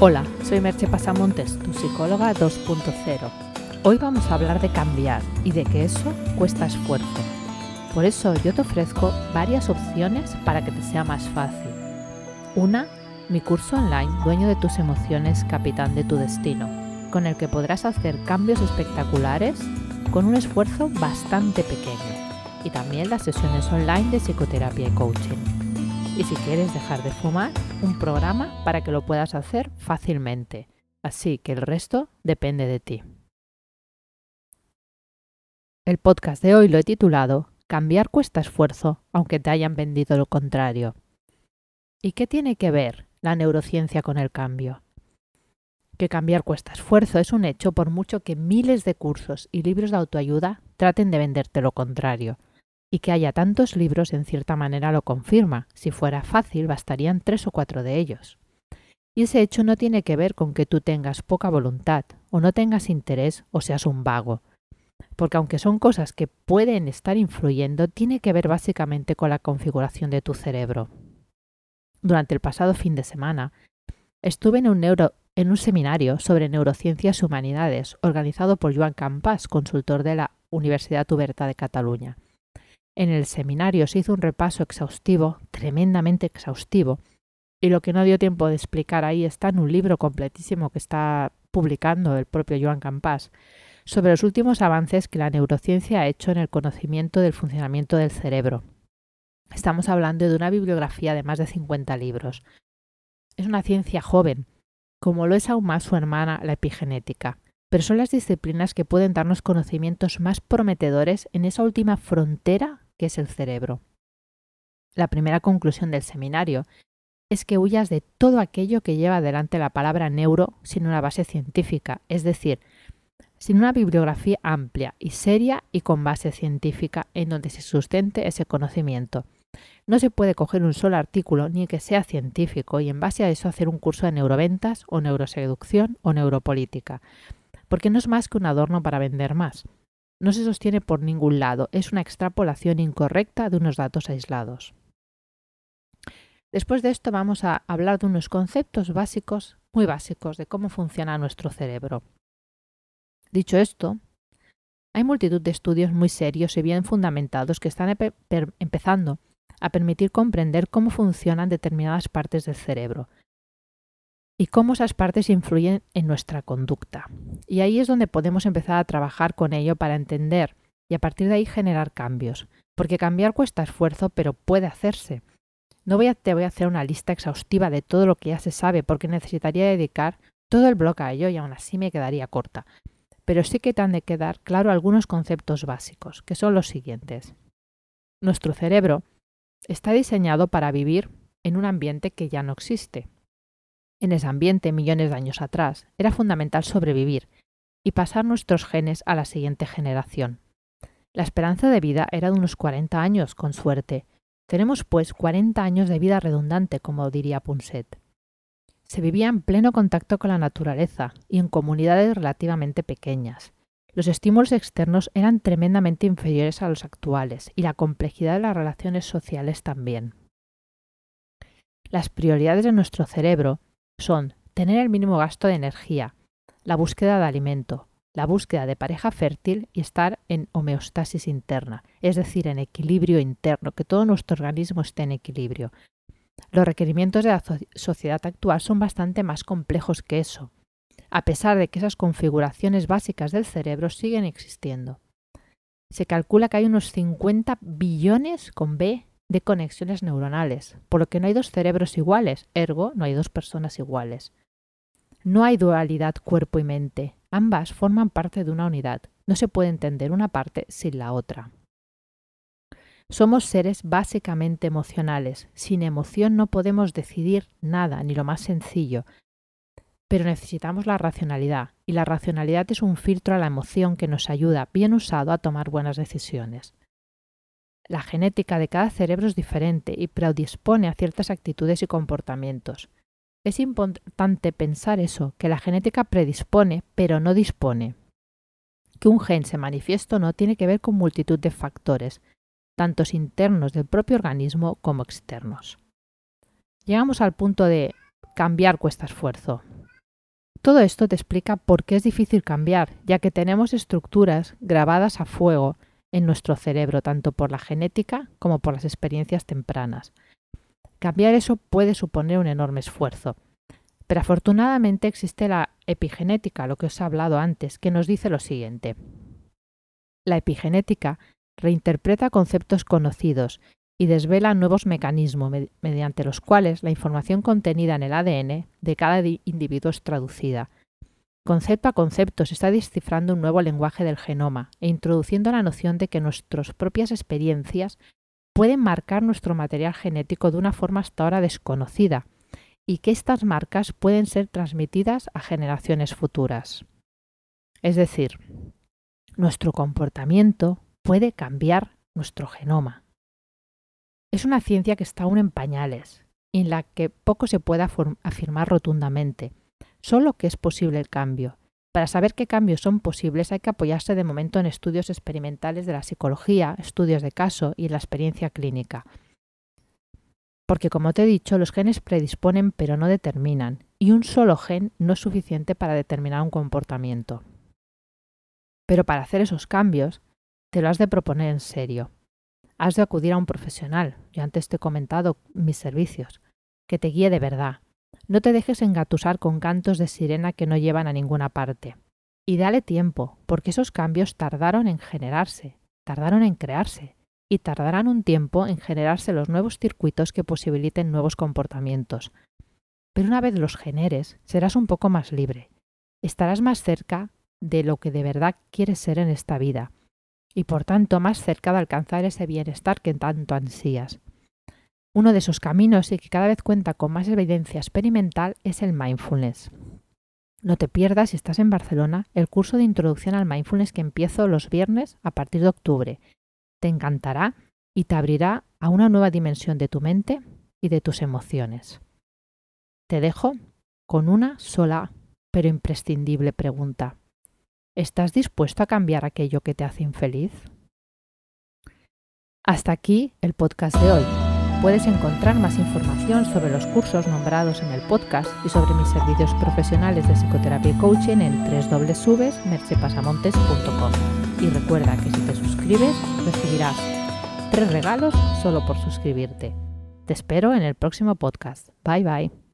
Hola, soy Merche Pasamontes, tu psicóloga 2.0. Hoy vamos a hablar de cambiar y de que eso cuesta esfuerzo. Por eso yo te ofrezco varias opciones para que te sea más fácil. Una, mi curso online Dueño de tus emociones, capitán de tu destino, con el que podrás hacer cambios espectaculares con un esfuerzo bastante pequeño. Y también las sesiones online de psicoterapia y coaching y si quieres dejar de fumar, un programa para que lo puedas hacer fácilmente. Así que el resto depende de ti. El podcast de hoy lo he titulado Cambiar cuesta esfuerzo, aunque te hayan vendido lo contrario. ¿Y qué tiene que ver la neurociencia con el cambio? Que cambiar cuesta esfuerzo es un hecho por mucho que miles de cursos y libros de autoayuda traten de venderte lo contrario y que haya tantos libros en cierta manera lo confirma. Si fuera fácil, bastarían tres o cuatro de ellos. Y ese hecho no tiene que ver con que tú tengas poca voluntad, o no tengas interés, o seas un vago. Porque aunque son cosas que pueden estar influyendo, tiene que ver básicamente con la configuración de tu cerebro. Durante el pasado fin de semana, estuve en un, seminario sobre neurociencias y humanidades organizado por Joan Campas, consultor de la Universidad Uberta de Cataluña. En el seminario se hizo un repaso exhaustivo, tremendamente exhaustivo, y lo que no dio tiempo de explicar ahí está en un libro completísimo que está publicando el propio Joan Campas sobre los últimos avances que la neurociencia ha hecho en el conocimiento del funcionamiento del cerebro. Estamos hablando de una bibliografía de más de 50 libros. Es una ciencia joven, como lo es aún más su hermana, la epigenética, pero son las disciplinas que pueden darnos conocimientos más prometedores en esa última frontera que es el cerebro. La primera conclusión del seminario es que huyas de todo aquello que lleva adelante la palabra neuro sin una base científica, es decir, sin una bibliografía amplia y seria y con base científica en donde se sustente ese conocimiento. No se puede coger un solo artículo ni que sea científico y en base a eso hacer un curso de neuroventas o neuroseducción o neuropolítica, porque no es más que un adorno para vender más no se sostiene por ningún lado, es una extrapolación incorrecta de unos datos aislados. Después de esto vamos a hablar de unos conceptos básicos, muy básicos, de cómo funciona nuestro cerebro. Dicho esto, hay multitud de estudios muy serios y bien fundamentados que están empezando a permitir comprender cómo funcionan determinadas partes del cerebro, y cómo esas partes influyen en nuestra conducta. Y ahí es donde podemos empezar a trabajar con ello para entender y a partir de ahí generar cambios. Porque cambiar cuesta esfuerzo, pero puede hacerse. No voy a, te voy a hacer una lista exhaustiva de todo lo que ya se sabe, porque necesitaría dedicar todo el bloque a ello y aún así me quedaría corta. Pero sí que te han de quedar claro algunos conceptos básicos, que son los siguientes. Nuestro cerebro está diseñado para vivir en un ambiente que ya no existe, en ese ambiente millones de años atrás, era fundamental sobrevivir y pasar nuestros genes a la siguiente generación. La esperanza de vida era de unos 40 años, con suerte. Tenemos, pues, 40 años de vida redundante, como diría Punset. Se vivía en pleno contacto con la naturaleza y en comunidades relativamente pequeñas. Los estímulos externos eran tremendamente inferiores a los actuales y la complejidad de las relaciones sociales también. Las prioridades de nuestro cerebro son tener el mínimo gasto de energía, la búsqueda de alimento, la búsqueda de pareja fértil y estar en homeostasis interna, es decir, en equilibrio interno, que todo nuestro organismo esté en equilibrio. Los requerimientos de la sociedad actual son bastante más complejos que eso, a pesar de que esas configuraciones básicas del cerebro siguen existiendo. Se calcula que hay unos 50 billones con B de conexiones neuronales, por lo que no hay dos cerebros iguales, ergo no hay dos personas iguales. No hay dualidad cuerpo y mente, ambas forman parte de una unidad, no se puede entender una parte sin la otra. Somos seres básicamente emocionales, sin emoción no podemos decidir nada, ni lo más sencillo, pero necesitamos la racionalidad, y la racionalidad es un filtro a la emoción que nos ayuda, bien usado, a tomar buenas decisiones. La genética de cada cerebro es diferente y predispone a ciertas actitudes y comportamientos. Es importante pensar eso, que la genética predispone, pero no dispone. Que un gen se manifieste o no tiene que ver con multitud de factores, tantos internos del propio organismo como externos. Llegamos al punto de cambiar cuesta esfuerzo. Todo esto te explica por qué es difícil cambiar, ya que tenemos estructuras grabadas a fuego en nuestro cerebro, tanto por la genética como por las experiencias tempranas. Cambiar eso puede suponer un enorme esfuerzo. Pero afortunadamente existe la epigenética, lo que os he hablado antes, que nos dice lo siguiente. La epigenética reinterpreta conceptos conocidos y desvela nuevos mecanismos mediante los cuales la información contenida en el ADN de cada individuo es traducida. Concepto a concepto se está descifrando un nuevo lenguaje del genoma e introduciendo la noción de que nuestras propias experiencias pueden marcar nuestro material genético de una forma hasta ahora desconocida y que estas marcas pueden ser transmitidas a generaciones futuras. Es decir, nuestro comportamiento puede cambiar nuestro genoma. Es una ciencia que está aún en pañales y en la que poco se puede afirmar rotundamente, solo que es posible el cambio. Para saber qué cambios son posibles hay que apoyarse de momento en estudios experimentales de la psicología, estudios de caso y la experiencia clínica. Porque como te he dicho, los genes predisponen pero no determinan, y un solo gen no es suficiente para determinar un comportamiento. Pero para hacer esos cambios, te lo has de proponer en serio has de acudir a un profesional. Yo antes te he comentado mis servicios. Que te guíe de verdad. No te dejes engatusar con cantos de sirena que no llevan a ninguna parte. Y dale tiempo, porque esos cambios tardaron en generarse, tardaron en crearse, y tardarán un tiempo en generarse los nuevos circuitos que posibiliten nuevos comportamientos. Pero una vez los generes, serás un poco más libre. Estarás más cerca de lo que de verdad quieres ser en esta vida y por tanto más cerca de alcanzar ese bienestar que tanto ansías. Uno de esos caminos y que cada vez cuenta con más evidencia experimental es el mindfulness. No te pierdas, si estás en Barcelona, el curso de introducción al mindfulness que empiezo los viernes a partir de octubre. Te encantará y te abrirá a una nueva dimensión de tu mente y de tus emociones. Te dejo con una sola pero imprescindible pregunta. ¿Estás dispuesto a cambiar aquello que te hace infeliz? Hasta aquí el podcast de hoy. Puedes encontrar más información sobre los cursos nombrados en el podcast y sobre mis servicios profesionales de psicoterapia y coaching en www.mercepasamontes.com. Y recuerda que si te suscribes recibirás tres regalos solo por suscribirte. Te espero en el próximo podcast. Bye bye.